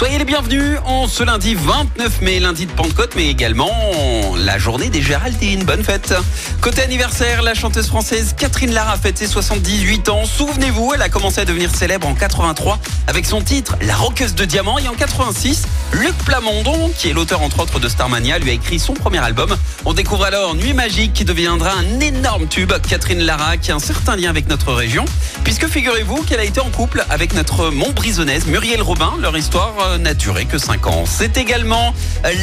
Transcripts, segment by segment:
Soyez les bienvenus en ce lundi 29 mai, lundi de Pentecôte, mais également la journée des Géraldines. Bonne fête. Côté anniversaire, la chanteuse française Catherine Lara fête ses 78 ans. Souvenez-vous, elle a commencé à devenir célèbre en 83 avec son titre La roqueuse de diamant. Et en 86, Luc Plamondon, qui est l'auteur entre autres de Starmania, lui a écrit son premier album. On découvre alors Nuit magique qui deviendra un énorme tube. Catherine Lara qui a un certain lien avec notre région, puisque figurez-vous qu'elle a été en couple avec notre Montbrisonnaise Muriel Robin. Leur histoire n'a duré que 5 ans. C'est également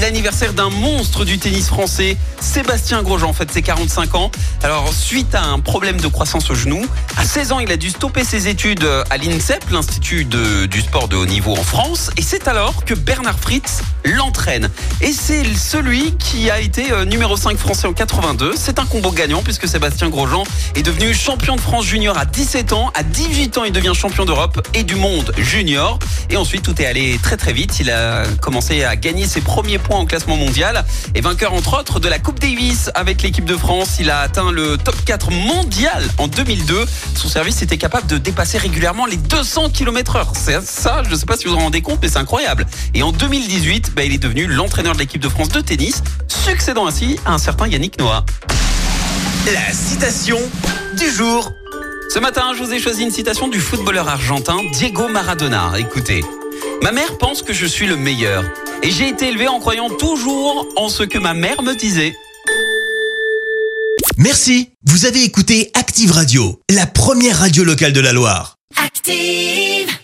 l'anniversaire d'un monstre du tennis français, Sébastien Grosjean, en fait ses 45 ans. Alors suite à un problème de croissance au genou, à 16 ans il a dû stopper ses études à l'INSEP, l'Institut du sport de haut niveau en France, et c'est alors que Bernard Fritz l'entraîne. Et c'est celui qui a été euh, numéro 5 français en 82. C'est un combo gagnant puisque Sébastien Grosjean est devenu champion de France junior à 17 ans. À 18 ans, il devient champion d'Europe et du monde junior. Et ensuite, tout est allé très très vite. Il a commencé à gagner ses premiers points en classement mondial et vainqueur entre autres de la Coupe Davis avec l'équipe de France. Il a atteint le top 4 mondial en 2002. Son service était capable de dépasser régulièrement les 200 km heure. C'est ça, je ne sais pas si vous vous en rendez compte, mais c'est incroyable. Et en 2018, bah, il est devenu l'entraîneur de l'équipe de France de tennis, succédant ainsi à un certain Yannick Noah. La citation du jour. Ce matin, je vous ai choisi une citation du footballeur argentin Diego Maradona. Écoutez, ma mère pense que je suis le meilleur. Et j'ai été élevé en croyant toujours en ce que ma mère me disait. Merci, vous avez écouté Active Radio, la première radio locale de la Loire. Active.